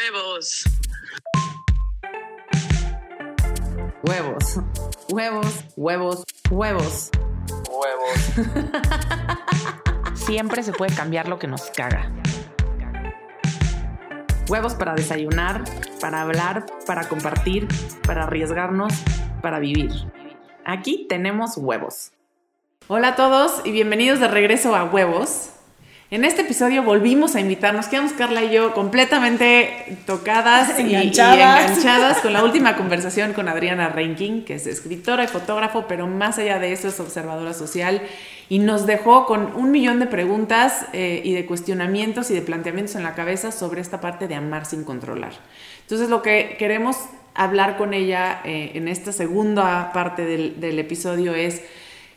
Huevos. Huevos. Huevos, huevos, huevos. Huevos. Siempre se puede cambiar lo que nos caga. Huevos para desayunar, para hablar, para compartir, para arriesgarnos, para vivir. Aquí tenemos huevos. Hola a todos y bienvenidos de regreso a Huevos. En este episodio volvimos a invitarnos, quedamos Carla y yo completamente tocadas y- y Enganchadas. enganchadas con la última conversación con Adriana Reinking, que es escritora y fotógrafo, pero más allá de eso es observadora social y nos dejó con un millón de preguntas eh, y de cuestionamientos y de planteamientos en la cabeza sobre esta parte de amar sin controlar. Entonces lo que queremos hablar con ella eh, en esta segunda parte del, del episodio es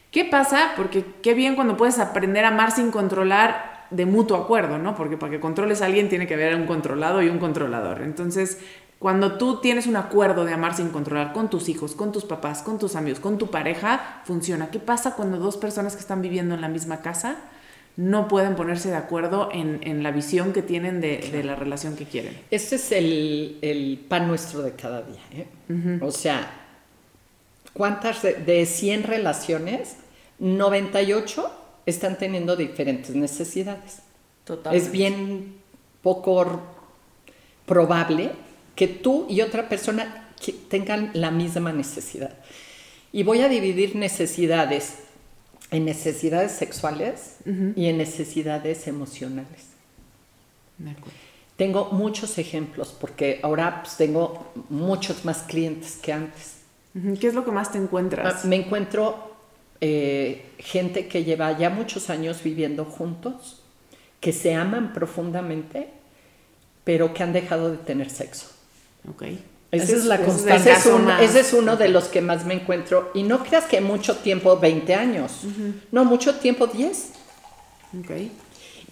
¿Qué pasa? Porque qué bien cuando puedes aprender a amar sin controlar de mutuo acuerdo, ¿no? Porque para que controles a alguien tiene que haber un controlado y un controlador. Entonces, cuando tú tienes un acuerdo de amar sin controlar con tus hijos, con tus papás, con tus amigos, con tu pareja, funciona. ¿Qué pasa cuando dos personas que están viviendo en la misma casa no pueden ponerse de acuerdo en, en la visión que tienen de, de la relación que quieren? Este es el, el pan nuestro de cada día. ¿eh? O sea, ¿cuántas de, de 100 relaciones, 98 están teniendo diferentes necesidades? Es bien poco probable que tú y otra persona tengan la misma necesidad. Y voy a dividir necesidades en necesidades sexuales y en necesidades emocionales. Tengo muchos ejemplos porque ahora pues, tengo muchos más clientes que antes. ¿Qué es lo que más te encuentras? Ah, Me encuentro eh, gente que lleva ya muchos años viviendo juntos, que se aman profundamente, pero que han dejado de tener sexo. Ok. Esa Ese es la constante. Ese es, un- ese es uno de los que más me encuentro. Y no creas que mucho tiempo, 20 años. No, mucho tiempo, 10. Ok.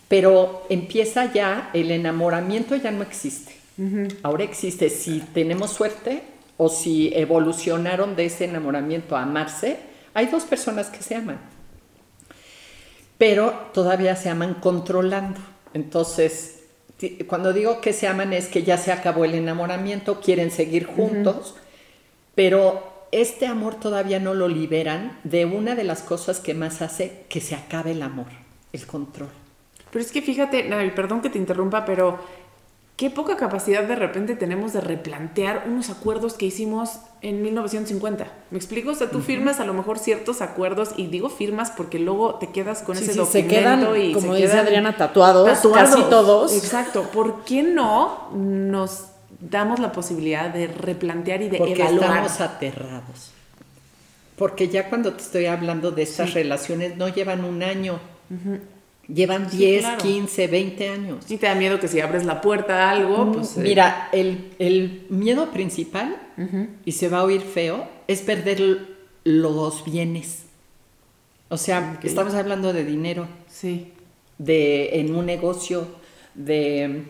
Pero empieza ya, el enamoramiento ya no existe. Ahora existe si tenemos suerte o si evolucionaron de ese enamoramiento a amarse. Hay dos personas que se aman, pero todavía se aman controlando. Entonces, cuando digo que se aman es que ya se acabó el enamoramiento, quieren seguir juntos, pero este amor todavía no lo liberan de una de las cosas que más hace que se acabe el amor, el control. Pero es que fíjate, Navi, perdón que te interrumpa, pero qué poca capacidad de repente tenemos de replantear unos acuerdos que hicimos en 1950. ¿Me explico? O sea, tú firmas a lo mejor ciertos acuerdos y digo firmas porque luego te quedas con Sí, ese sí, se documento quedan, y como se dice quedan Adriana, tatuados, casi todos. Exacto. ¿Por qué no nos damos la posibilidad de replantear y de Porque evaluar? estamos aterrados. Porque ya cuando te estoy hablando de estas relaciones no llevan un año, llevan Sí, 10, claro. 15, 20 años. Y te da miedo que si abres la puerta a algo, pues... eh, Mira, el, el miedo principal, y se va a oír feo, es perder los bienes. O sea, estamos hablando de dinero, Sí. de en un negocio, de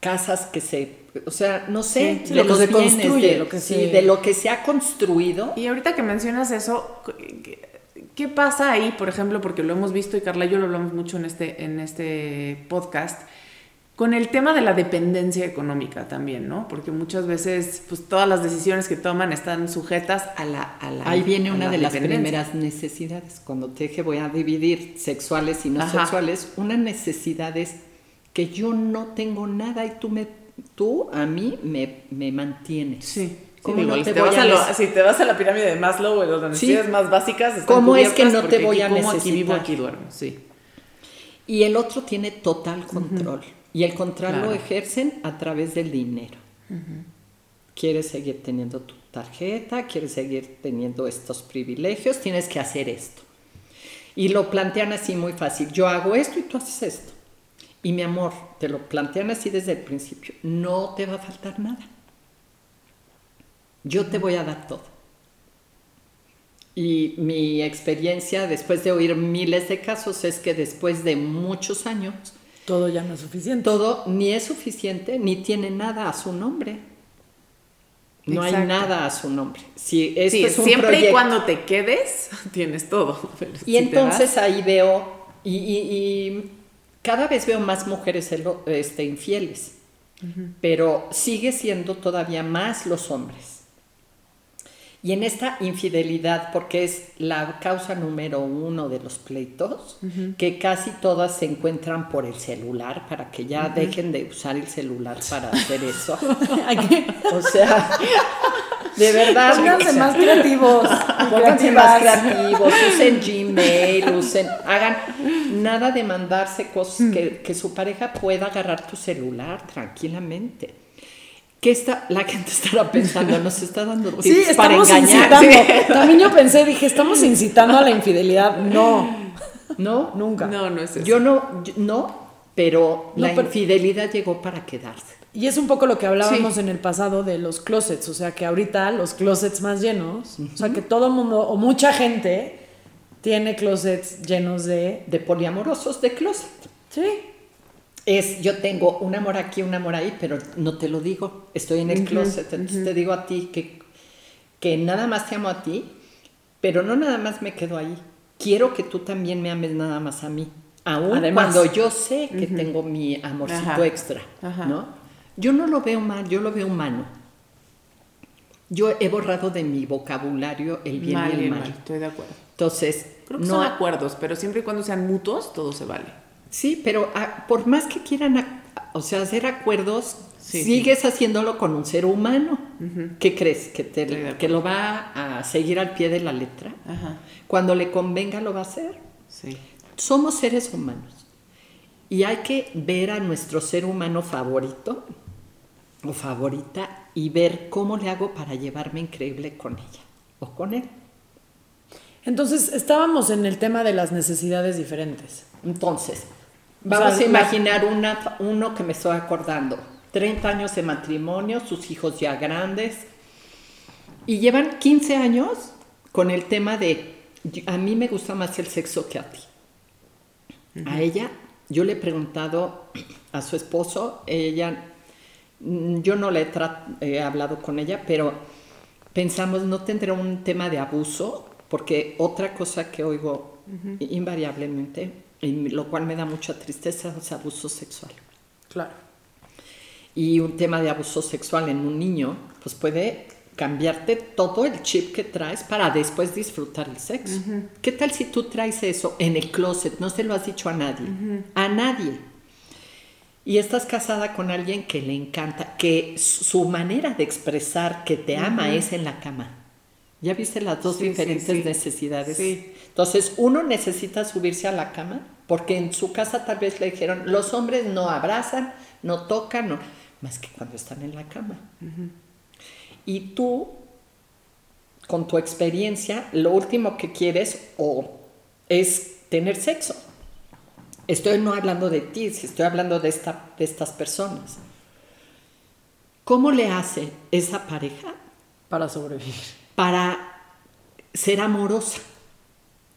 casas que se, o sea, no sé, Sí, sí, de lo que los se bienes, construye, de, lo que sí, se- de lo que se ha construido. Y ahorita que mencionas eso, ¿qué- ¿qué pasa ahí, por ejemplo? Porque lo hemos visto y Carla y yo lo hablamos mucho en este, en este podcast, con el tema de la dependencia económica también, ¿no? Porque muchas veces, pues todas las decisiones que toman están sujetas a la... a la- Ahí viene a una la de las primeras necesidades. Cuando te dije voy a dividir sexuales y no Ajá. sexuales, una necesidad es que yo no tengo nada y tú, me, tú a mí me, me mantienes. Sí. ¿Cómo Sí, no igual, te si, te vas a a lo- nece- si te vas a la pirámide de Maslow, o las necesidades más básicas están ¿Cómo es que no te voy a como aquí vivo, necesitar? aquí duermo, sí. Y el otro tiene total control. Y el control Claro. lo ejercen a través del dinero. Quieres seguir teniendo tu tarjeta, quieres seguir teniendo estos privilegios, tienes que hacer esto. Y lo plantean así muy fácil. Yo hago esto y tú haces esto. Y mi amor, te lo plantean así desde el principio. No te va a faltar nada. Yo te voy a dar todo. Y mi experiencia después de oír miles de casos es que después de muchos años, Todo ya no es suficiente. todo ni es suficiente ni tiene nada a su nombre. No hay nada a su nombre. Si esto Sí, es un siempre y cuando te quedes, tienes todo. Pero Y si entonces ahí veo, y, y- y cada vez veo más mujeres este, infieles. pero sigue siendo todavía más los hombres. Y en esta infidelidad, porque es la causa número uno de los pleitos, que casi todas se encuentran por el celular, para que ya dejen de usar el celular para hacer eso. o sea, de verdad. Pónganse más creativos. Pónganse más creativos, usen Gmail, usen, hagan nada de mandarse cosas que, que su pareja pueda agarrar tu celular tranquilamente. ¿Qué está, la gente estará pensando? Nos está dando tips sí, estamos para engañar. Incitando. También yo pensé, dije, estamos incitando a la infidelidad. No. No, nunca. No, no es eso. Yo no, yo- no, pero la infidelidad llegó para quedarse. Y es un poco lo que hablábamos en el pasado de los closets, o sea que ahorita los closets más llenos, o sea que todo el mundo o mucha gente tiene closets llenos de... De poliamorosos de closet. Sí. Es, yo tengo un amor aquí, un amor ahí, pero no te lo digo. Estoy en el closet, entonces te digo a ti que, que nada más te amo a ti, pero no nada más me quedo ahí. Quiero que tú también me ames nada más a mí. Aún Además. cuando yo sé que tengo mi amorcito Ajá. extra, Ajá. ¿no? Yo no lo veo mal, yo lo veo humano. Yo he borrado de mi vocabulario el bien mal y el mal. mal, estoy de acuerdo. Entonces, Creo que no son acuerdos, pero siempre y cuando sean mutuos, todo se vale. Sí, pero ah, por más que quieran, o sea, hacer acuerdos, Sí, sigues haciéndolo con un ser humano. ¿Qué crees? ¿Que, te- que lo va a seguir al pie de la letra? Ajá. Cuando le convenga lo va a hacer. Sí. Somos seres humanos. Y hay que ver a nuestro ser humano favorito o favorita y ver cómo le hago para llevarme increíble con ella o con él. Entonces estábamos en el tema de las necesidades diferentes. Entonces, O vamos sea, a imaginar una, uno que me estoy acordando. 30 años de matrimonio, sus hijos ya grandes. Y llevan 15 años con el tema de, a mí me gusta más el sexo que a ti. A ella, yo le he preguntado a su esposo, ella, mm, yo no le he, he hablado con ella, pero pensamos, ¿no tendrá un tema de abuso? Porque otra cosa que oigo invariablemente, y lo cual me da mucha tristeza, es abuso sexual. Claro. Y un tema de abuso sexual en un niño, pues puede cambiarte todo el chip que traes para después disfrutar el sexo. ¿Qué tal si tú traes eso en el closet? No se lo has dicho a nadie. A nadie. Y estás casada con alguien que le encanta, que su manera de expresar que te ama es en la cama. ¿Ya viste las dos Sí, sí, diferentes sí. necesidades? Entonces, uno necesita subirse a la cama porque en su casa tal vez le dijeron, los hombres no abrazan, no tocan, no, más que cuando están en la cama. Y tú, con tu experiencia, lo último que quieres o es tener sexo. Estoy no hablando de ti, si estoy hablando de, esta, de estas personas. ¿Cómo le hace esa pareja Para sobrevivir. para ser amorosa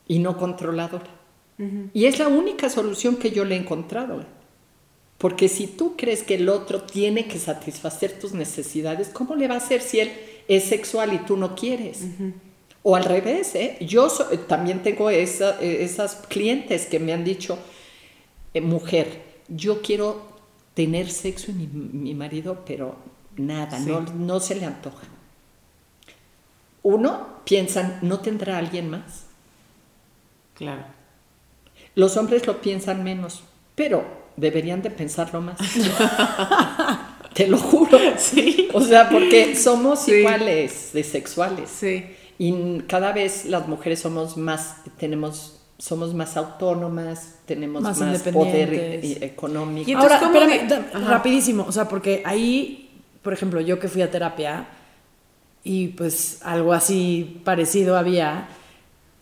y no controladora. Y es la única solución que yo le he encontrado. ¿eh? Porque si tú crees que el otro tiene que satisfacer tus necesidades, ¿cómo le va a hacer si él es sexual y tú no quieres? O al revés, ¿eh? yo so- también tengo esa- eh, esas clientes que me han dicho, eh, mujer, yo quiero tener sexo y mi, mi marido, pero nada, Sí. no, no se le antoja. Uno, piensan, ¿no tendrá alguien más? Claro. Los hombres lo piensan menos, pero deberían de pensarlo más. Te lo juro. Sí. O sea, porque somos Sí. iguales de sexuales. Sí. Y cada vez las mujeres somos más, tenemos, somos más autónomas, tenemos Más más, poder e- económico. Y entonces, Ahora, ¿cómo espérame, rapidísimo, o sea, porque ahí, por ejemplo, yo que fui a terapia y pues algo así parecido había,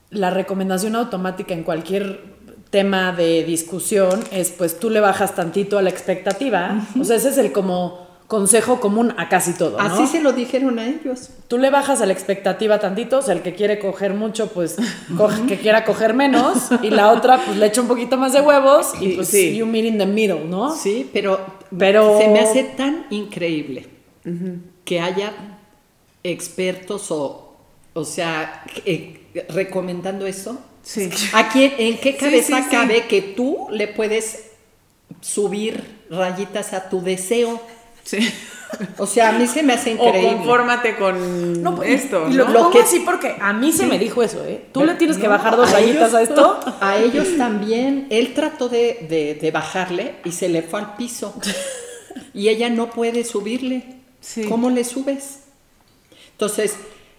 la recomendación automática en cualquier tema de discusión es pues tú le bajas tantito a la expectativa, o sea, ese es el como consejo común a casi todo, ¿no? Así se lo dijeron a ellos. Tú le bajas a la expectativa tantito, o sea, el que quiere coger mucho, pues coge- que quiera coger menos, y la otra, pues le echa un poquito más de huevos, y pues sí. you meet in the middle, ¿no? Sí, pero, Pero- se me hace tan increíble que haya expertos o, o sea, recomendando eso. Sí. ¿A quién, ¿En qué cabeza sí, sí. cabe que tú le puedes subir rayitas a tu deseo? Sí. O sea, a mí se me hace increíble. O confórmate con No, esto. y lo, ¿no? lo que- sí, porque a mí se me dijo eso, ¿eh? Tú le tienes que No, bajar dos a rayitas ellos- a esto. A ellos también. Él trató de, de- de bajarle y se le fue al piso. Y ella no puede subirle. Sí. ¿Cómo le subes? Entonces,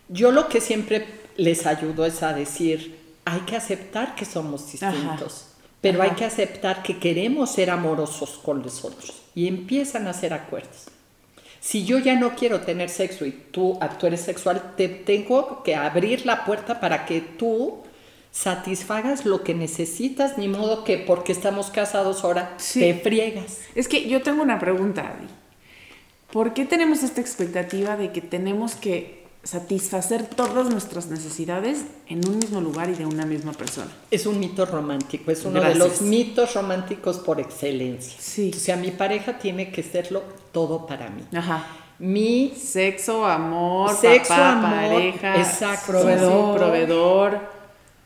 yo lo que siempre les ayudo es a decir, hay que aceptar que somos distintos, pero hay que aceptar que queremos ser amorosos con los otros. Y empiezan a hacer acuerdos. Si yo ya no quiero tener sexo y tú, tú eres sexual, te tengo que abrir la puerta para que tú satisfagas lo que necesitas, ni modo que porque estamos casados ahora Sí. te friegas. Es que yo tengo una pregunta, Adi. ¿Por qué tenemos esta expectativa de que tenemos que satisfacer todas nuestras necesidades en un mismo lugar y de una misma persona? Es un mito romántico, es uno de los mitos románticos por excelencia. Sí. O sea, mi pareja tiene que serlo todo para mí. Ajá. Mi Sexo, amor, Sexo, papá, amor, pareja, exacto. proveedor, proveedor.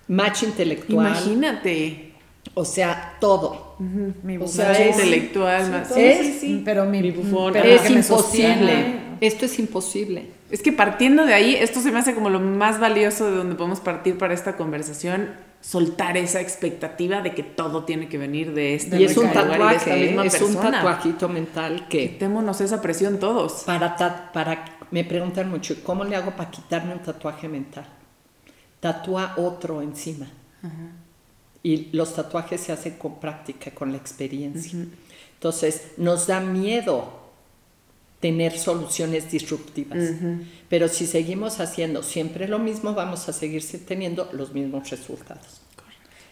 match intelectual, Imagínate. o sea, todo. Mi O bufón. sea, intelectual, más- sí, Es- sí, sí. Pero mi, Mi bufón. pero es que imposible. Esto es imposible. Es que partiendo de ahí, esto se me hace como lo más valioso de donde podemos partir para esta conversación, soltar esa expectativa de que todo tiene que venir de este y es un lugar y de esta tatuaje, misma es un tatuajito mental que Quitémonos esa presión todos. para, ta- para me preguntan mucho, ¿cómo le hago para quitarme un tatuaje mental? Tatúa otro encima. Y los tatuajes se hacen con práctica, con la experiencia. Entonces, nos da miedo tener soluciones disruptivas. Pero si seguimos haciendo siempre lo mismo, vamos a seguir teniendo los mismos resultados.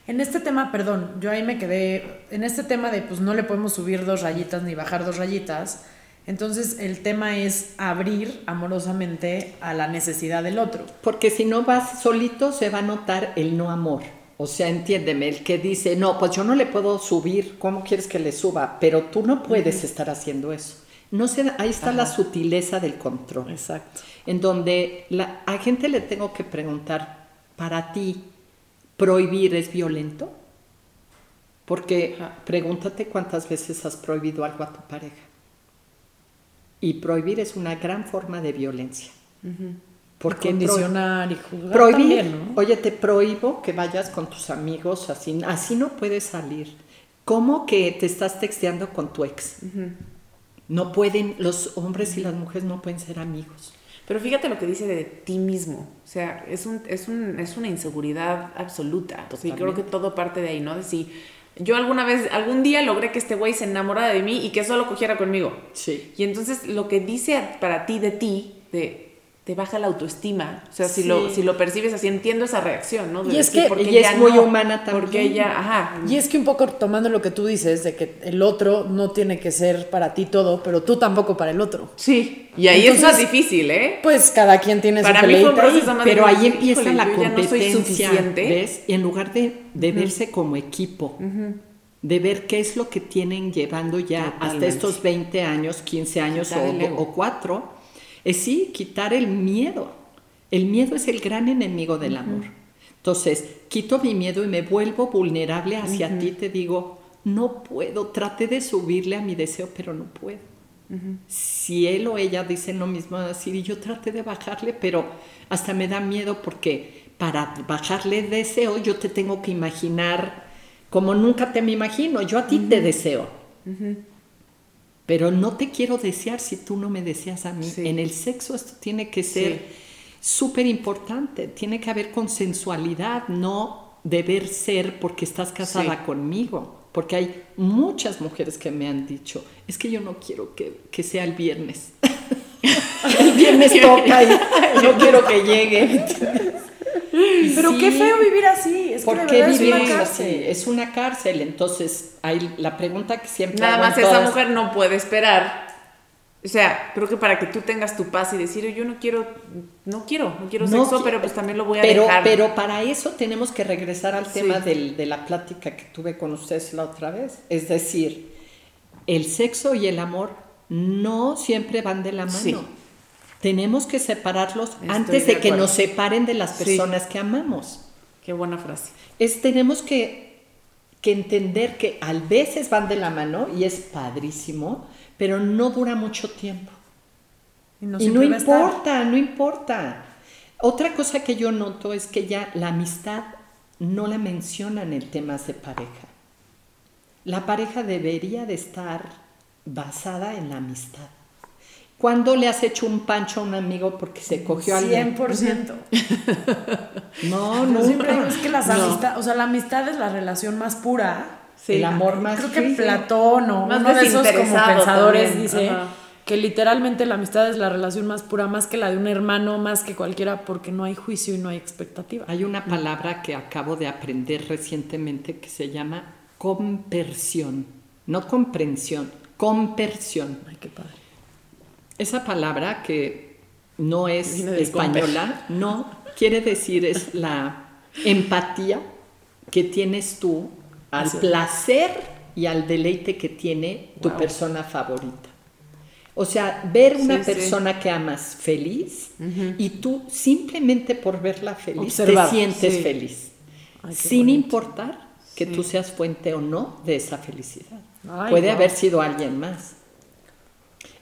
En este tema, perdón, yo ahí me quedé, en este tema de pues no le podemos subir dos rayitas ni bajar dos rayitas, entonces el tema es abrir amorosamente a la necesidad del otro. Porque si no vas solito, se va a notar el no amor. O sea, entiéndeme, el que dice, no, pues yo no le puedo subir, ¿cómo quieres que le suba? Pero tú no puedes estar haciendo eso. No se da- ahí está la sutileza del control. Exacto. En donde la, a gente le tengo que preguntar, para ti, ¿prohibir es violento? Porque Ajá. pregúntate cuántas veces has prohibido algo a tu pareja. Y prohibir es una gran forma de violencia. Porque condicionar y juzgar prohibir, también, ¿no? oye, te prohíbo que vayas con tus amigos, así, así no puedes salir. ¿Cómo que te estás texteando con tu ex? No pueden, los hombres y las mujeres no pueden ser amigos. Pero fíjate lo que dice de ti mismo. O sea, es, un, es, un, es una inseguridad absoluta. Sea, y creo Totalmente. que todo parte de ahí, ¿no? De si yo alguna vez, algún día logré que este güey se enamorara de mí y que solo cogiera conmigo. Sí. Y entonces lo que dice para ti de ti, de te baja la autoestima. O sea, si, lo, si lo percibes así, entiendo esa reacción, ¿no? De Y es decir, que- ¿por qué y es muy no? humana también. Porque ella, ajá. Y es que un poco tomando lo que tú dices, de que el otro no tiene que ser para ti todo, pero tú tampoco para el otro. Sí. Y ahí es más difícil, ¿eh? Pues cada quien tiene Para su mí fue un más Pero ahí empieza Híjole, la ya no soy competencia, suficiente. ¿ves? Y en lugar de, de verse como equipo, de ver qué es lo que tienen llevando ya hasta estos 20 años, 15 años o, o 4, es sí, quitar el miedo. El miedo es el gran enemigo del amor. Entonces, quito mi miedo y me vuelvo vulnerable hacia ti, te digo, no puedo, traté de subirle a mi deseo, pero no puedo. Si él o ella dicen lo mismo, decir, y yo traté de bajarle, pero hasta me da miedo porque para bajarle deseo yo te tengo que imaginar como nunca te me imagino, yo a ti te deseo. Pero no te quiero desear si tú no me deseas a mí. Sí. En el sexo esto tiene que ser súper importante, tiene que haber consensualidad, no deber ser porque estás casada Sí. conmigo. Porque hay muchas mujeres que me han dicho, es que yo no quiero que, que sea el viernes. el viernes toca y no quiero que llegue. Pero qué feo vivir así. Es ¿Por qué es vivir una así? cárcel. Es una cárcel. Entonces, hay la pregunta que siempre Nada hago más en esa mujer no puede esperar. O sea, creo que para que tú tengas tu paz y decir, yo no quiero, no quiero, no quiero No sexo, qui- pero pues también lo voy a pero, dejar. Pero para eso tenemos que regresar al Sí. tema del- de la plática que tuve con ustedes la otra vez. Es decir, el sexo y el amor no siempre van de la mano. Sí. Tenemos que separarlos Estoy antes de de, que nos separen de las Sí. personas que amamos. Qué buena frase. Es, tenemos que que entender que a veces van de la mano y es padrísimo, pero no dura mucho tiempo. Y no, Y no importa, no importa. Otra cosa que yo noto es que ya la amistad no la mencionan en temas de pareja. La pareja debería de estar basada en la amistad. ¿Cuándo le has hecho un pancho a un amigo porque se cogió a alguien? 100%. No, Yo siempre digo, es que las No. amistades, o sea, la amistad es la relación más pura. Sí. El amor más Creo que. Platón o Más uno de esos como pensadores también, dice ajá. que literalmente la amistad es la relación más pura, más que la de un hermano, más que cualquiera, porque no hay juicio y no hay expectativa. Hay una palabra que acabo de aprender recientemente que se llama compersión, no comprensión, compersión. Ay, qué padre. Esa palabra que no es española, no, quiere decir es la empatía que tienes tú al placer y al deleite que tiene tu Wow. persona favorita. O sea, ver una sí. persona que amas feliz y tú simplemente por verla feliz Observar, te sientes sí. feliz, Ay, sin bonito. importar que tú seas fuente o no de esa felicidad. Ay, Puede wow. haber sido alguien más.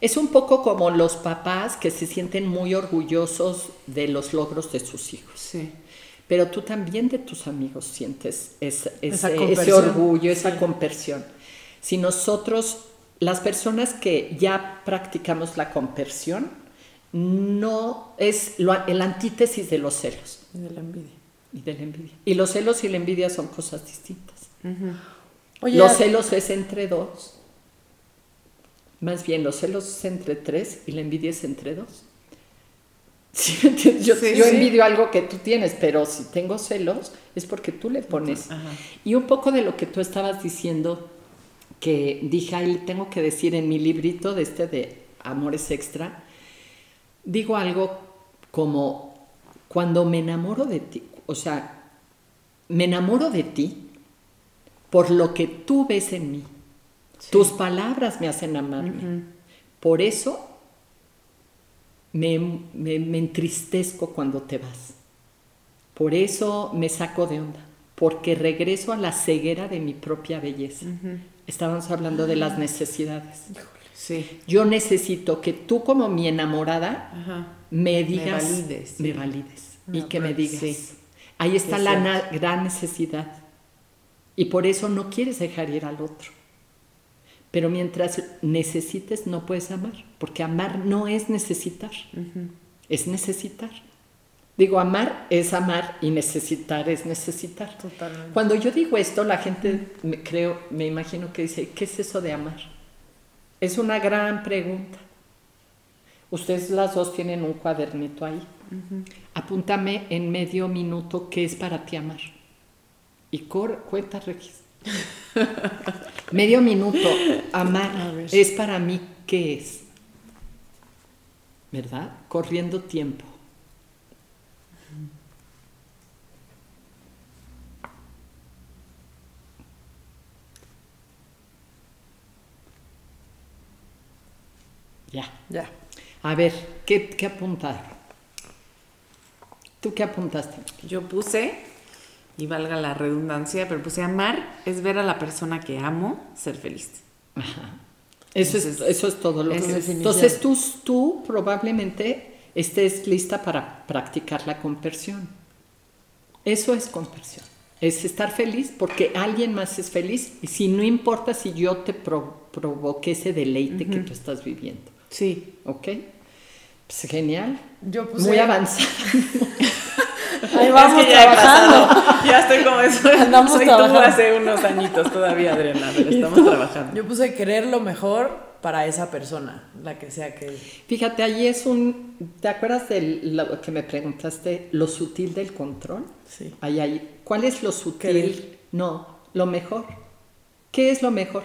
Es un poco como los papás que se sienten muy orgullosos de los logros de sus hijos. Sí. Pero tú también de tus amigos sientes ese, orgullo, esa compersión. Si nosotros, las personas que ya practicamos la compersión, no es lo- el antítesis de los celos Y de la envidia. y de la envidia. Y los celos y la envidia son cosas distintas. Oye, los celos es entre dos. Más bien, los celos es entre tres y la envidia es entre dos. ¿Sí me entiendes? Yo, Sí, yo sí. envidio algo que tú tienes, pero si tengo celos es porque tú le pones. Ajá. Y un poco de lo que tú estabas diciendo, que dije, ahí tengo que decir en mi librito de este de Amores Extra, digo algo como, cuando me enamoro de ti, o sea, me enamoro de ti por lo que tú ves en mí. Tus palabras me hacen amarme. Por eso me, me- me entristezco cuando te vas. Por eso me saco de onda. Porque regreso a la ceguera de mi propia belleza. Estábamos hablando de las necesidades. Sí. Yo necesito que tú como mi enamorada Ajá. me digas, valides, sí. me valides y No, que me pero digas. sí. Ahí está Es la gran necesidad. Y por eso no quieres dejar ir al otro. Pero mientras necesites no puedes amar, porque amar no es necesitar, es necesitar. Digo, amar es amar y necesitar es necesitar. Totalmente. Cuando yo digo esto, la gente me creo, me imagino que dice, ¿qué es eso de amar? Es una gran pregunta. Ustedes las dos tienen un cuadernito ahí. Apúntame en medio minuto qué es para ti amar. Y cor, cuenta, Regis. medio minuto, amar es para mí qué es. ¿Verdad? Corriendo tiempo. Ya. Ya. A ver, ¿qué, qué apuntaron? ¿Tú qué apuntaste? Yo puse, y valga la redundancia, pero puse amar es ver a la persona que amo ser feliz. Eso, es, eso es todo lo que es. Entonces tú, tú probablemente estés lista para practicar la compersión. Eso es compersión. Es estar feliz porque alguien más es feliz y si no importa si yo te pro- provoqué ese deleite que tú estás viviendo. Sí. ¿Ok? Pues genial. Yo puse. Muy avanzada. Ahí vamos Es que ya trabajando. pasado. Ya estoy como eso. Andamos Soy trabajando. tú hace unos añitos todavía, Adriana, pero estamos trabajando. Yo puse querer lo mejor para esa persona, la que sea que. Fíjate, ahí es un... ¿Te acuerdas de lo que me preguntaste? Lo sutil del control. Sí. Ahí, ahí. ¿Cuál es lo sutil? Querer. No, lo mejor. ¿Qué es lo mejor?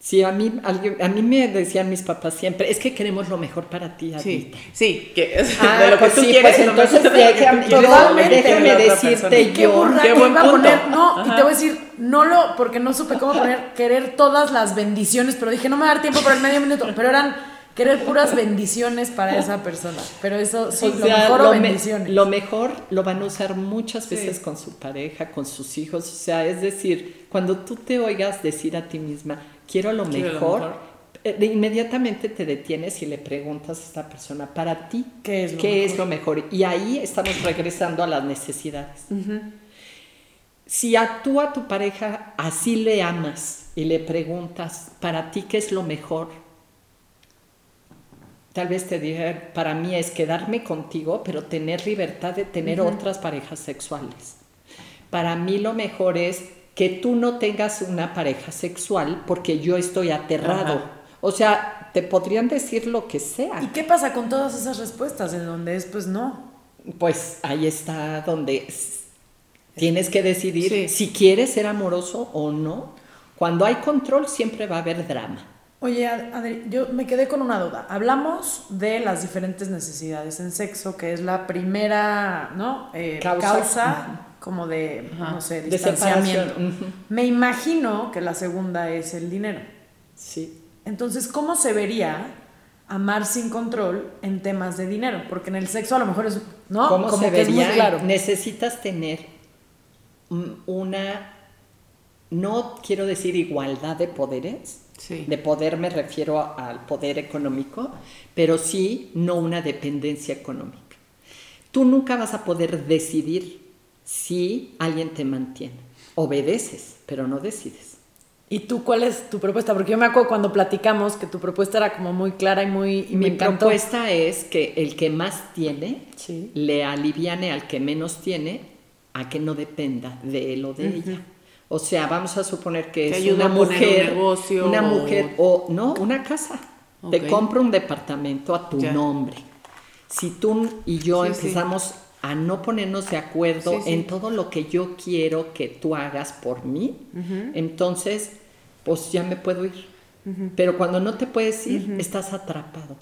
Si a mí, a mí me decían mis papás siempre, es que queremos lo mejor para ti, Sí, sí, que Ah, de lo que pues tú sí, quieres. pues lo entonces lo que tú déjame- quieres, que déjame decirte. Qué yo- burra Qué que buen iba a poner, no, y te voy a decir, no lo, porque no supe cómo poner querer todas las bendiciones, pero dije, no me va a dar tiempo para el medio minuto, pero eran querer puras bendiciones para esa persona. Pero eso sí, O lo mejor lo, o me- bendiciones. lo mejor lo van a usar muchas Sí. veces con su pareja, con sus hijos. O sea, es decir, cuando tú te oigas decir a ti misma, quiero lo Quiero lo mejor, eh, inmediatamente te detienes y le preguntas a esta persona, para ti, ¿Qué es lo ¿qué mejor? es lo mejor? Y ahí estamos regresando a las necesidades. Si a tú a tu pareja así le amas y le preguntas, para ti, ¿qué es lo mejor? Tal vez te diga, para mí es quedarme contigo, pero tener libertad de tener otras parejas sexuales. Para mí lo mejor es que tú no tengas una pareja sexual porque yo estoy aterrado. Ajá. O sea, te podrían decir lo que sea. ¿Y qué pasa con todas esas respuestas en donde es pues no? Pues ahí está donde s- tienes que decidir Sí. si quieres ser amoroso o no. Cuando hay control siempre va a haber drama. Oye, Ad- Adri, yo me quedé con una duda. Hablamos de las diferentes necesidades en sexo, que es la primera, ¿no? Eh, Causa. causa, como de, Ajá. no sé, De distanciamiento. Me imagino que la segunda es el dinero. Sí. Entonces, ¿cómo se vería amar sin control en temas de dinero? Porque en el sexo a lo mejor es, ¿no? ¿Cómo Como se que es muy vería? claro. Necesitas tener una, no quiero decir igualdad de poderes, Sí. de poder me refiero a- al poder económico, pero sí no una dependencia económica. Tú nunca vas a poder decidir si alguien te mantiene. Obedeces, pero no decides. ¿Y tú cuál es tu propuesta? Porque yo me acuerdo cuando platicamos que tu propuesta era como muy clara y muy... Y Mi propuesta es que el que más tiene Sí. le aliviane al que menos tiene a que no dependa de él o de ella. O sea, vamos a suponer que Te es ayuda una a poner un mujer, negocio una mujer o no, una casa. Te compra un departamento a tu Ya. nombre. Si tú y yo Sí, sí. A no ponernos de acuerdo Sí, sí. en todo lo que yo quiero que tú hagas por mí, entonces pues ya me puedo ir. Pero cuando no te puedes ir, estás atrapado.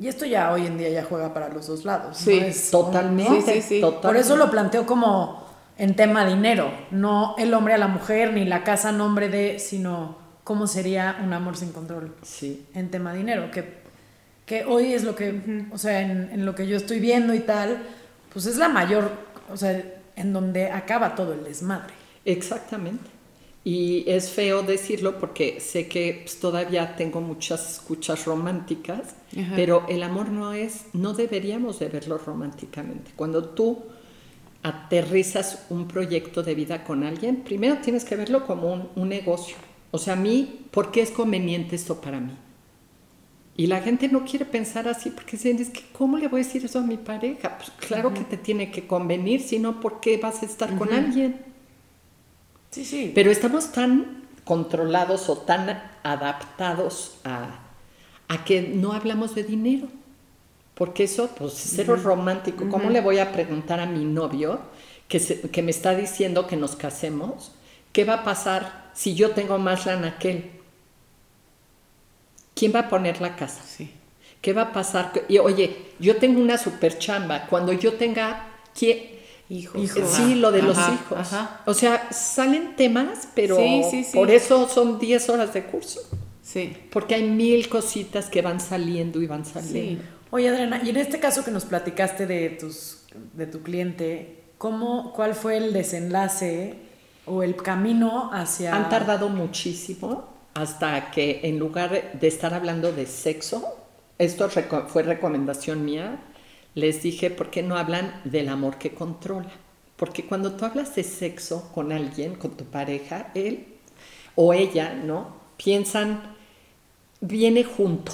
Y esto ya hoy en día ya juega para los dos lados. Sí, ¿no? Es- Totalmente. Sí, sí, sí. Por totalmente. eso lo planteo como en tema dinero, no el hombre a la mujer ni la casa a nombre de, sino cómo sería un amor sin control Sí. en tema dinero, que, que hoy es lo que, o sea, en, en lo que yo estoy viendo y tal, pues es la mayor, o sea, en donde acaba todo el desmadre. Exactamente. Y es feo decirlo porque sé que pues, todavía tengo muchas escuchas románticas, Ajá. pero el amor no es, no deberíamos de verlo románticamente. Cuando tú aterrizas un proyecto de vida con alguien, primero tienes que verlo como un, un negocio. O sea, a mí, ¿por qué es conveniente esto para mí? Y la gente no quiere pensar así porque dicen, es que ¿cómo le voy a decir eso a mi pareja? Pues claro que te tiene que convenir, si no, ¿por qué vas a estar con alguien? Sí, sí. Pero estamos tan controlados o tan adaptados a, a que no hablamos de dinero. Porque eso, pues, es cero romántico. ¿Cómo le voy a preguntar a mi novio que, se- que me está diciendo que nos casemos? ¿Qué va a pasar si yo tengo más lana que él? ¿Quién va a poner la casa? Sí. ¿Qué va a pasar? Y oye, yo tengo una super chamba. Cuando yo tenga... ¿quién? Hijos. Hijos. Sí, lo de los hijos. Ajá. O sea, salen temas, pero Sí, sí, sí. por eso son 10 horas de curso. Sí. Porque hay mil cositas que van saliendo y van saliendo. Sí. Oye, Adriana, y en este caso que nos platicaste de, tus, de tu cliente, ¿cómo, ¿cuál fue el desenlace o el camino hacia... Han tardado muchísimo hasta que en lugar de estar hablando de sexo, esto reco- fue recomendación mía, les dije, ¿por qué no hablan del amor que controla? Porque cuando tú hablas de sexo con alguien, con tu pareja, él o ella, ¿no? Piensan, viene junto.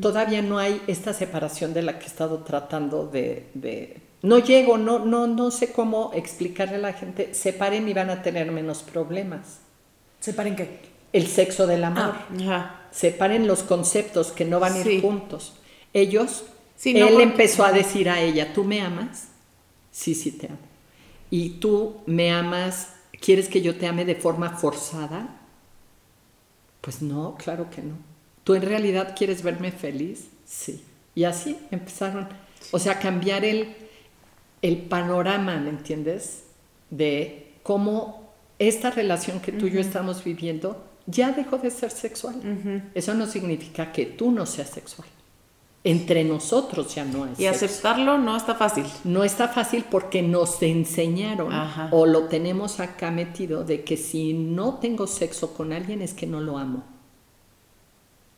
Todavía no hay esta separación de la que he estado tratando de... de- no llego, no, no, no sé cómo explicarle a la gente, separen y van a tener menos problemas. ¿Separen qué? El sexo del amor. Ah. Ajá. Separen los conceptos que no van a ir juntos. Ellos, Sí, no, él porque- empezó a decir a ella, ¿tú me amas? Sí, sí te amo. ¿Y tú me amas? ¿Quieres que yo te ame de forma forzada? Pues no, claro que no. ¿Tú en realidad quieres verme feliz? Sí. Y así empezaron. O sea, cambiar el, el panorama, ¿me entiendes? De cómo esta relación que tú y yo estamos viviendo ya dejó de ser sexual. Eso no significa que tú no seas sexual. Entre nosotros ya no hay Y aceptarlo no está fácil. No está fácil porque nos enseñaron o lo tenemos acá metido de que si no tengo sexo con alguien es que no lo amo.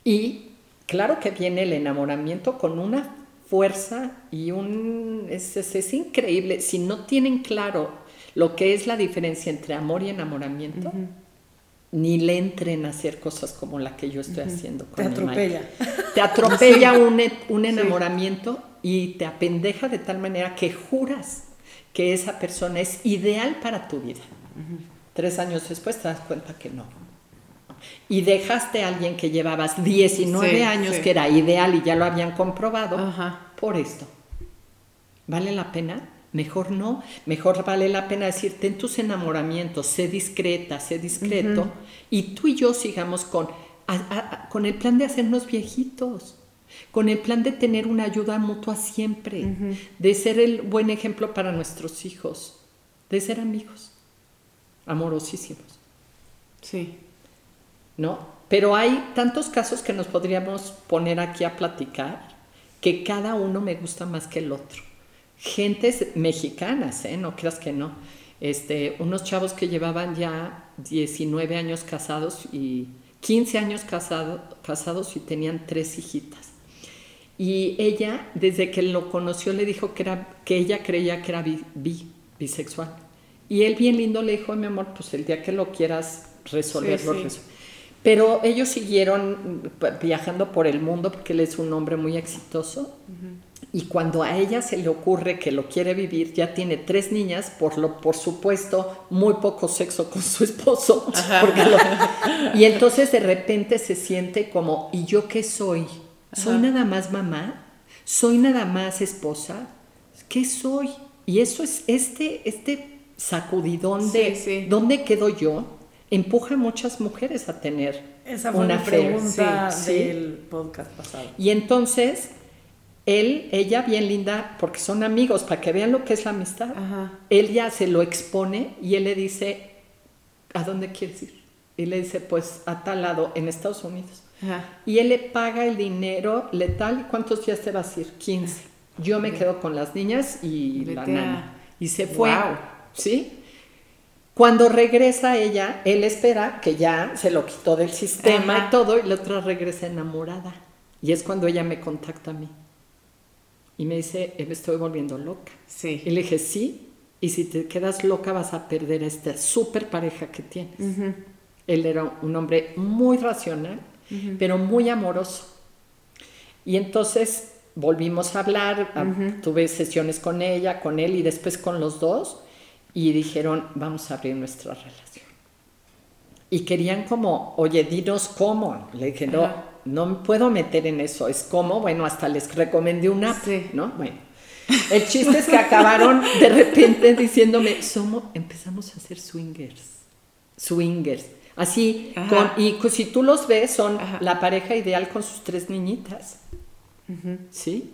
Y claro que viene el enamoramiento con una fuerza y un... Es, es, increíble. Si no tienen claro lo que es la diferencia entre amor y enamoramiento, ni le entren a hacer cosas como la que yo estoy haciendo con Te atropella. Te atropella un, un, enamoramiento y te apendeja de tal manera que juras que esa persona es ideal para tu vida. Tres años después te das cuenta que no. Y dejaste a alguien que llevabas 19 años que era ideal y ya lo habían comprobado por esto. ¿Vale la pena? Mejor no, mejor vale la pena decirte en tus enamoramientos, sé discreta, sé discreto, y tú y yo sigamos con, con el plan de hacernos viejitos, con el plan de tener una ayuda mutua siempre, de ser el buen ejemplo para nuestros hijos, de ser amigos, amorosísimos. Sí. ¿No? Pero hay tantos casos que nos podríamos poner aquí a platicar que cada uno me gusta más que el otro gentes mexicanas, ¿eh? no creas que no. Este, unos chavos que llevaban ya 19 años casados y 15 años casados y tenían tres hijitas. Y ella, desde que lo conoció, le dijo que, era, que ella creía que era bisexual. Y él bien lindo le dijo, mi amor, pues el día que lo quieras resolverlo, Pero ellos siguieron viajando por el mundo porque él es un hombre muy exitoso. Y cuando a ella se le ocurre que lo quiere vivir, ya tiene tres niñas, por, lo, por supuesto, muy poco sexo con su esposo. y entonces de repente se siente como, ¿y yo qué soy? ¿Soy nada más mamá? ¿Soy nada más esposa? ¿Qué soy? Y eso es este, este sacudidón de ¿dónde quedo yo? Empuja a muchas mujeres a tener Esa fue una pregunta del podcast pasado. Y entonces él, ella bien linda, porque son amigos, para que vean lo que es la amistad. Él ya se lo expone y él le dice, ¿a dónde quieres ir? Y le dice, pues a tal lado, en Estados Unidos. Y él le paga el dinero letal. ¿Y cuántos días te vas a ir? 15. Yo me quedo con las niñas y la nana. Y se fue. ¿Sí? Cuando regresa ella, él espera que ya se lo quitó del sistema y todo, y la otra regresa enamorada. Y es cuando ella me contacta a mí. Y me dice, me estoy volviendo loca. Sí. Y le dije, sí, y si te quedas loca vas a perder esta súper pareja que tienes. Él era un hombre muy racional, pero muy amoroso. Y entonces volvimos a hablar, tuve sesiones con ella, con él y después con los dos, y dijeron, vamos a abrir nuestra relación. Y querían como, oye, dinos cómo. Le dije, no, no me puedo meter en eso. Es como, bueno, hasta les recomendé una, ¿no? Bueno. El chiste es que acabaron de repente diciéndome, somos, empezamos a hacer swingers. Swingers. Así, y si tú los ves, son la pareja ideal con sus tres niñitas. ¿Sí?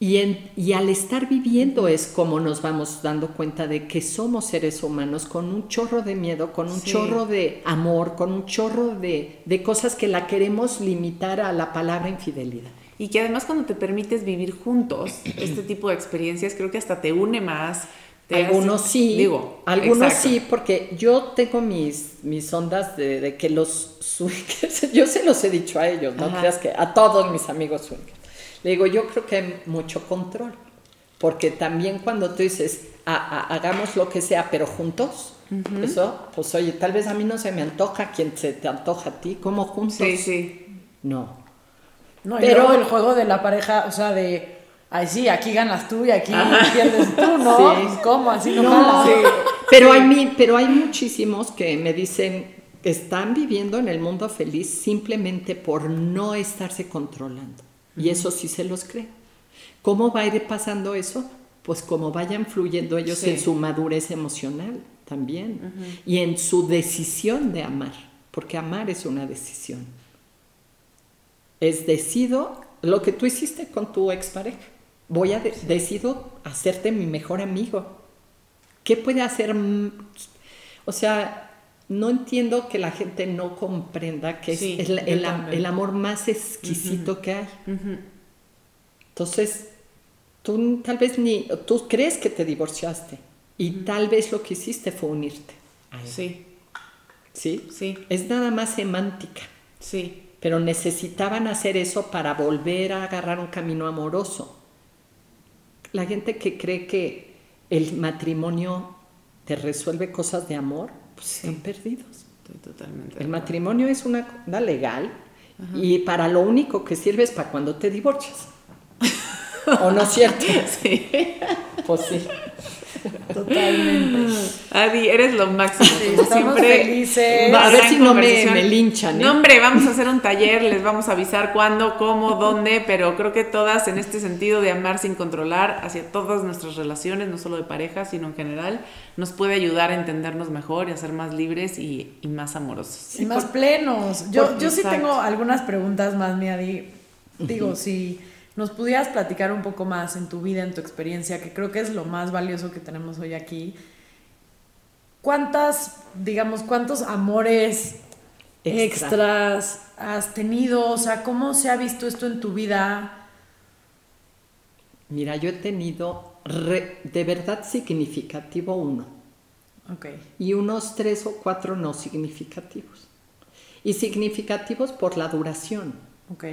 Y, al estar viviendo es como nos vamos dando cuenta de que somos seres humanos con un chorro de miedo, con un chorro de amor, con un chorro de, cosas que la queremos limitar a la palabra infidelidad. Y que además cuando te permites vivir juntos este tipo de experiencias, creo que hasta te une más. algunos sí, digo, algunos sí, porque yo tengo mis, mis ondas de, que los swingers, yo se los he dicho a ellos, no creas que a todos mis amigos swingers le digo, yo creo que hay mucho control, porque también cuando tú dices, hagamos lo que sea, pero juntos, eso, pues oye, tal vez a mí no se me antoja quien se te antoja a ti, como juntos. Sí, sí. No. No, pero el juego de la pareja, o sea, de, ay, sí, aquí ganas tú y aquí pierdes tú, ¿no? Sí. Pues, ¿Cómo? Así no, no sí. Pero hay, pero hay muchísimos que me dicen, están viviendo en el mundo feliz simplemente por no estarse controlando. Y eso sí se los cree. ¿Cómo va a ir pasando eso? Pues como vayan fluyendo ellos en su madurez emocional también y en su decisión de amar, porque amar es una decisión. Es decido lo que tú hiciste con tu expareja. Voy a decido hacerte mi mejor amigo. ¿Qué puede hacer? O sea, no entiendo que la gente no comprenda que es el, amor más exquisito que hay. Entonces, tú tal vez ni, tú crees que te divorciaste y tal vez lo que hiciste fue unirte. a él. Sí, ¿Sí? sí, Es nada más semántica. sí. pero necesitaban hacer eso para volver a agarrar un camino amoroso. La gente que cree que el matrimonio te resuelve cosas de amor, pues Sí. están perdidos. Estoy totalmente. El matrimonio es una cosa legal y para lo único que sirve es para cuando te divorcias. ¿O no es cierto? Sí. Pues sí. Totalmente. Adi, eres lo máximo. Sí, como estamos siempre. felices. Va, A ver si no me- linchan, ¿eh? No, hombre, vamos a hacer un taller, les vamos a avisar cuándo, cómo, dónde, pero creo que todas en este sentido de amar sin controlar hacia todas nuestras relaciones, no solo de pareja, sino en general, nos puede ayudar a entendernos mejor y a ser más libres y, y más amorosos. y más plenos. Yo, por- yo sí tengo algunas preguntas más, Miadi. Digo, si nos pudieras platicar un poco más en tu vida, en tu experiencia, que creo que es lo más valioso que tenemos hoy aquí. ¿Cuántas, digamos, cuántos amores Extra. extras has tenido? O sea, ¿cómo se ha visto esto en tu vida? Mira, yo he tenido re- de verdad significativo uno. Ok. y unos tres o cuatro no significativos. Y significativos por la duración. Ok.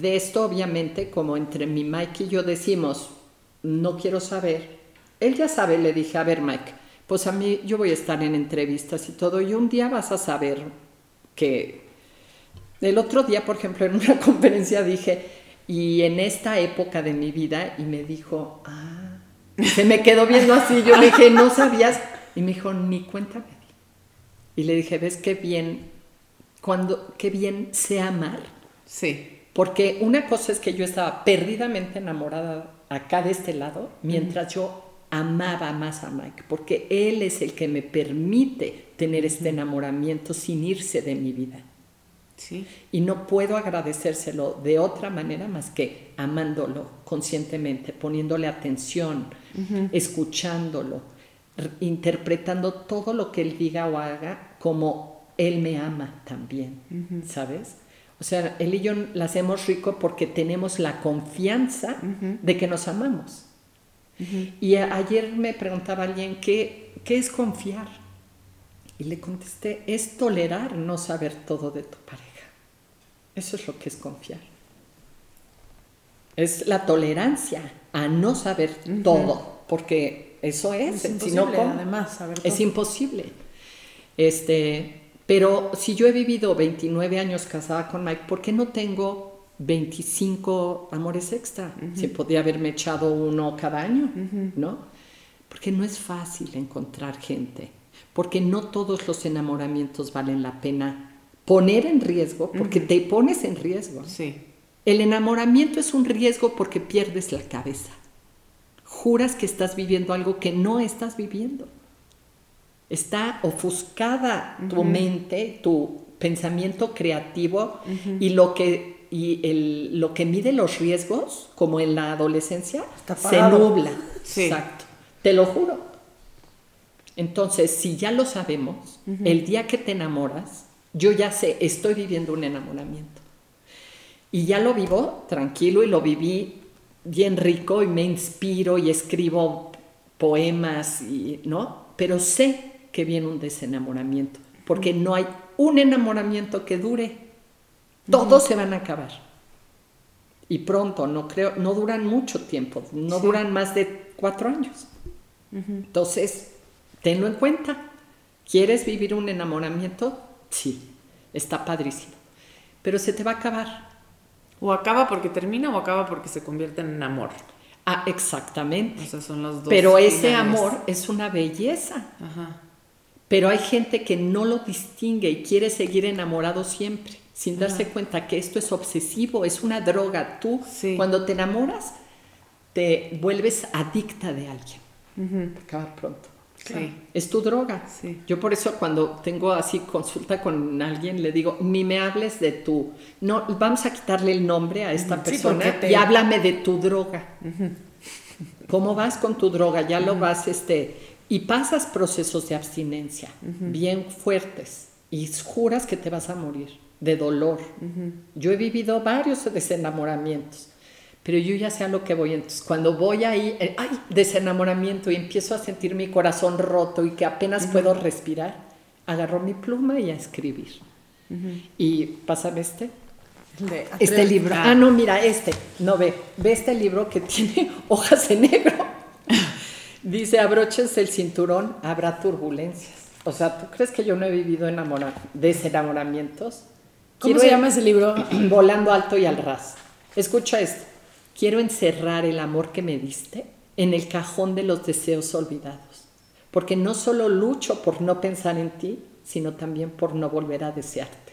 De esto, obviamente, como entre mi Mike y yo decimos, no quiero saber, él ya sabe, le dije, a ver Mike, pues a mí yo voy a estar en entrevistas y todo, y un día vas a saber que... El otro día, por ejemplo, en una conferencia dije, y en esta época de mi vida, y me dijo, ah, se me quedó viendo así, yo le dije, no sabías, y me dijo, ni cuenta me di. Y le dije, ¿ves qué bien, cuando, qué bien sé amar? Sí, Porque una cosa es que yo estaba perdidamente enamorada acá de este lado, mientras yo amaba más a Mike, porque él es el que me permite tener este enamoramiento sin irse de mi vida. sí, Y no puedo agradecérselo de otra manera más que amándolo conscientemente, poniéndole atención, escuchándolo, interpretando todo lo que él diga o haga como él me ama también, ¿sabes? O sea, él y yo la hacemos rico porque tenemos la confianza de que nos amamos. Y a- ayer me preguntaba alguien, ¿qué, ¿qué es confiar? Y le contesté, es tolerar no saber todo de tu pareja. Eso es lo que es confiar. Es la tolerancia a no saber todo, porque eso es, Es si no, además, saber Es todo. imposible. Este, pero si yo he vivido 29 años casada con Mike, ¿por qué no tengo 25 amores extra? Si podía haberme echado uno cada año, ¿no? Porque no es fácil encontrar gente, porque no todos los enamoramientos valen la pena poner en riesgo, porque te pones en riesgo. sí, El enamoramiento es un riesgo porque pierdes la cabeza. Juras que estás viviendo algo que no estás viviendo. Está ofuscada tu mente, tu pensamiento creativo y lo que y el- lo que mide los riesgos, como en la adolescencia, se nubla. Sí. Exacto. Te lo juro. Entonces, si ya lo sabemos, el día que te enamoras, yo ya sé, estoy viviendo un enamoramiento. Y ya lo vivo tranquilo y lo viví bien rico y me inspiro y escribo poemas y no, pero sé que viene un desenamoramiento, porque no hay un enamoramiento que dure. Todos se van a acabar. Y pronto, no creo, no duran mucho tiempo, no Sí. duran más de cuatro años. Entonces, tenlo en cuenta. ¿Quieres vivir un enamoramiento? Sí, está padrísimo. Pero se te va a acabar. O acaba porque termina o acaba porque se convierte en amor. Ah, exactamente. O sea, son los dos. Pero ese amor es una belleza. Ajá. Pero hay gente que no lo distingue y quiere seguir enamorado siempre, sin darse cuenta que esto es obsesivo, es una droga. Tú, Sí. cuando te enamoras, te vuelves adicta de alguien. A acabar pronto. Sí. Es tu droga. Sí. Yo por eso cuando tengo así consulta con alguien le digo, ni me hables de tu, no, vamos a quitarle el nombre a esta persona te- y háblame de tu droga. ¿Cómo vas con tu droga? Ya lo vas, este, y pasas procesos de abstinencia bien fuertes y juras que te vas a morir de dolor. Yo he vivido varios desenamoramientos, pero yo ya sé a lo que voy. Entonces, cuando voy ahí, eh, ay, desenamoramiento y empiezo a sentir mi corazón roto y que apenas puedo respirar, agarro mi pluma y a escribir. Y pásame este. este libro. Ah. no, mira, este. No ve. Ve este libro que tiene hojas en negro. Dice, abroches el cinturón, habrá turbulencias. O sea, ¿tú crees que yo no he vivido enamorar desenamoramientos? ¿Cómo se llama ese libro? Volando alto y al ras. Escucha esto. Quiero encerrar el amor que me diste en el cajón de los deseos olvidados, porque no solo lucho por no pensar en ti, sino también por no volver a desearte.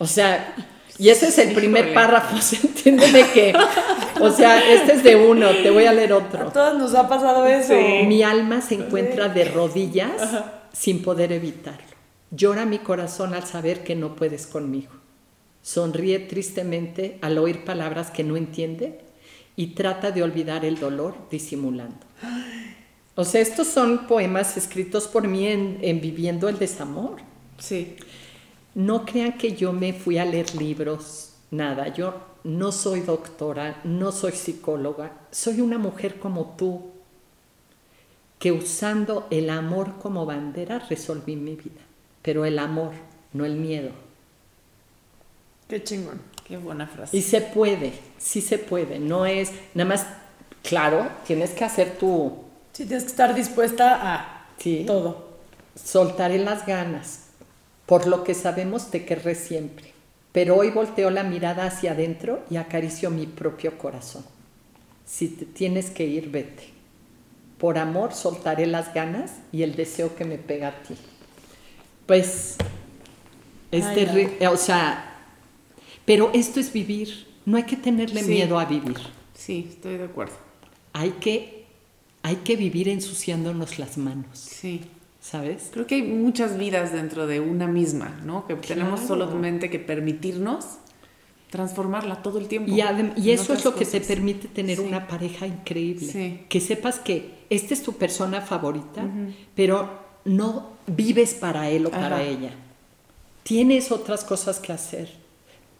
O sea, y ese es el primer párrafo, entiéndeme que, o sea, este es de uno, te voy a leer otro. A todos nos ha pasado eso. Mi alma se encuentra de rodillas sin poder evitarlo. Llora mi corazón al saber que no puedes conmigo. Sonríe tristemente al oír palabras que no entiende y trata de olvidar el dolor disimulando. O sea, estos son poemas escritos por mí en, Viviendo el Desamor. Sí. No crean que yo me fui a leer libros, nada. Yo no soy doctora, no soy psicóloga, soy una mujer como tú, que usando el amor como bandera resolví mi vida. Pero el amor, no el miedo. Qué chingón, qué buena frase. Y se puede, sí se puede, no es nada más, claro, tienes que hacer tu... Sí, tienes que estar dispuesta a todo. Soltaré las ganas, por lo que sabemos te querré siempre, pero hoy volteo la mirada hacia adentro y acaricio mi propio corazón. Si te tienes que ir, vete. Por amor soltaré las ganas y el deseo que me pega a ti. Pues, este, o sea, pero esto es vivir. No hay que tenerle miedo a vivir. Sí, estoy de acuerdo. Hay que, hay que vivir ensuciándonos las manos. Sí. ¿Sabes? Creo que hay muchas vidas dentro de una misma, ¿no? Que tenemos solamente que permitirnos transformarla todo el tiempo. Y, eso es lo que te permite tener una pareja increíble. Que sepas que esta es tu persona favorita, pero no vives para él o para ella. Tienes otras cosas que hacer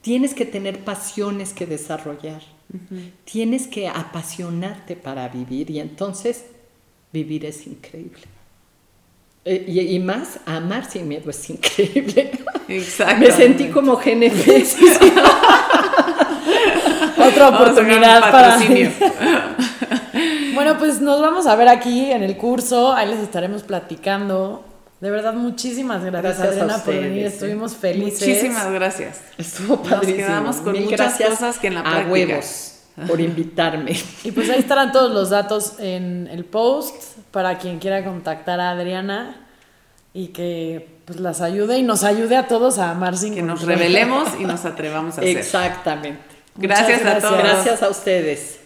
Tienes que tener pasiones que desarrollar. Tienes que apasionarte para vivir y entonces vivir es increíble. Eh, y, más, amar sin miedo es increíble. Exacto. Me sentí como GNP. Otra oportunidad para... bueno, pues nos vamos a ver aquí en el curso. Ahí les estaremos platicando de verdad, muchísimas gracias, Adriana, por venir. Estuvimos felices. Muchísimas gracias. Estuvo padrísimo. Nos quedamos con muchas cosas que en la práctica. A huevos por invitarme. Y pues ahí estarán todos los datos en el post para quien quiera contactar a Adriana y que pues las ayude y nos ayude a todos a amar sin que nos revelemos y nos atrevamos a hacer. Exactamente. Gracias, gracias a todos. Gracias a ustedes.